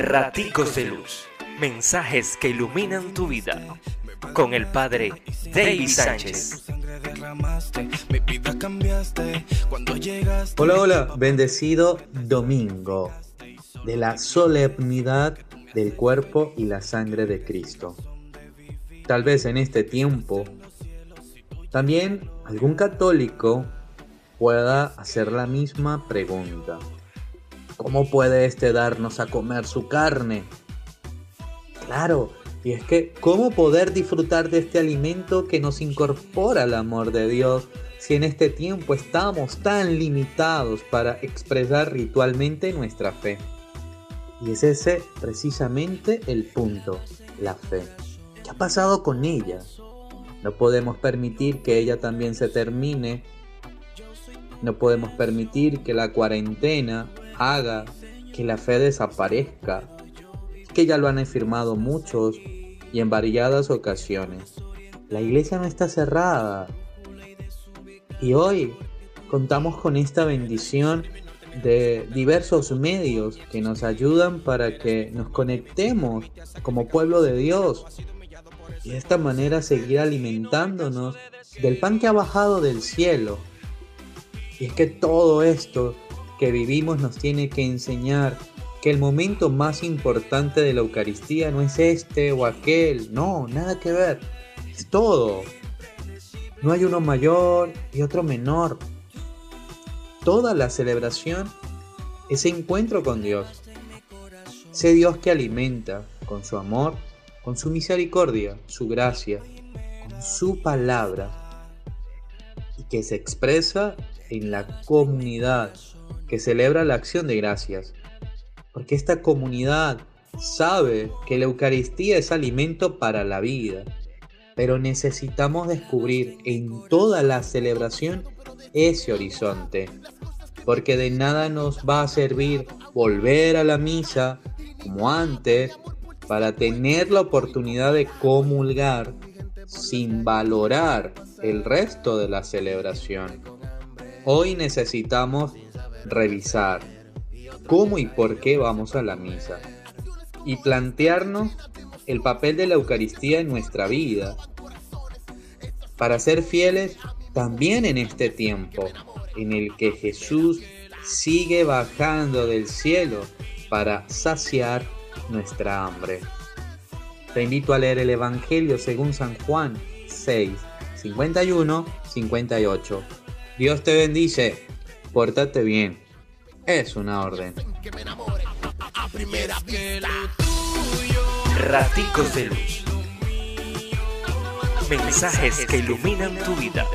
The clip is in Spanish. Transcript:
Raticos de Luz. Mensajes que iluminan tu vida. Con el Padre David Sánchez. Hola, hola. Bendecido domingo de la solemnidad del cuerpo y la sangre de Cristo. Tal vez en este tiempo también algún católico pueda hacer la misma pregunta. ¿Cómo puede éste darnos a comer su carne? Claro, y es que, ¿cómo poder disfrutar de este alimento que nos incorpora al amor de Dios si en este tiempo estamos tan limitados para expresar ritualmente nuestra fe? Y es ese precisamente el punto, la fe. ¿Qué ha pasado con ella? No podemos permitir que ella también se termine. No podemos permitir que la cuarentena haga que la fe desaparezca, que ya lo han afirmado muchos y en variadas ocasiones. La iglesia no está cerrada. Y hoy contamos con esta bendición de diversos medios que nos ayudan para que nos conectemos como pueblo de Dios y de esta manera seguir alimentándonos del pan que ha bajado del cielo. Y es que todo esto que vivimos nos tiene que enseñar que el momento más importante de la Eucaristía no es este o aquel, no, nada que ver, es todo. No hay uno mayor y otro menor. Toda la celebración es encuentro con Dios. Ese Dios que alimenta con su amor, con su misericordia, su gracia, con su palabra y que se expresa en la comunidad que celebra la acción de gracias. Porque esta comunidad sabe que la Eucaristía es alimento para la vida, pero necesitamos descubrir en toda la celebración ese horizonte, porque de nada nos va a servir volver a la misa como antes para tener la oportunidad de comulgar sin valorar el resto de la celebración. Hoy necesitamos revisar cómo y por qué vamos a la misa y plantearnos el papel de la Eucaristía en nuestra vida para ser fieles también en este tiempo en el que Jesús sigue bajando del cielo para saciar nuestra hambre. Te invito a leer el Evangelio según San Juan 6, 51, 58. Dios te bendice. Pórtate bien. Es una orden. Raticos de luz. Mensajes que iluminan tu vida.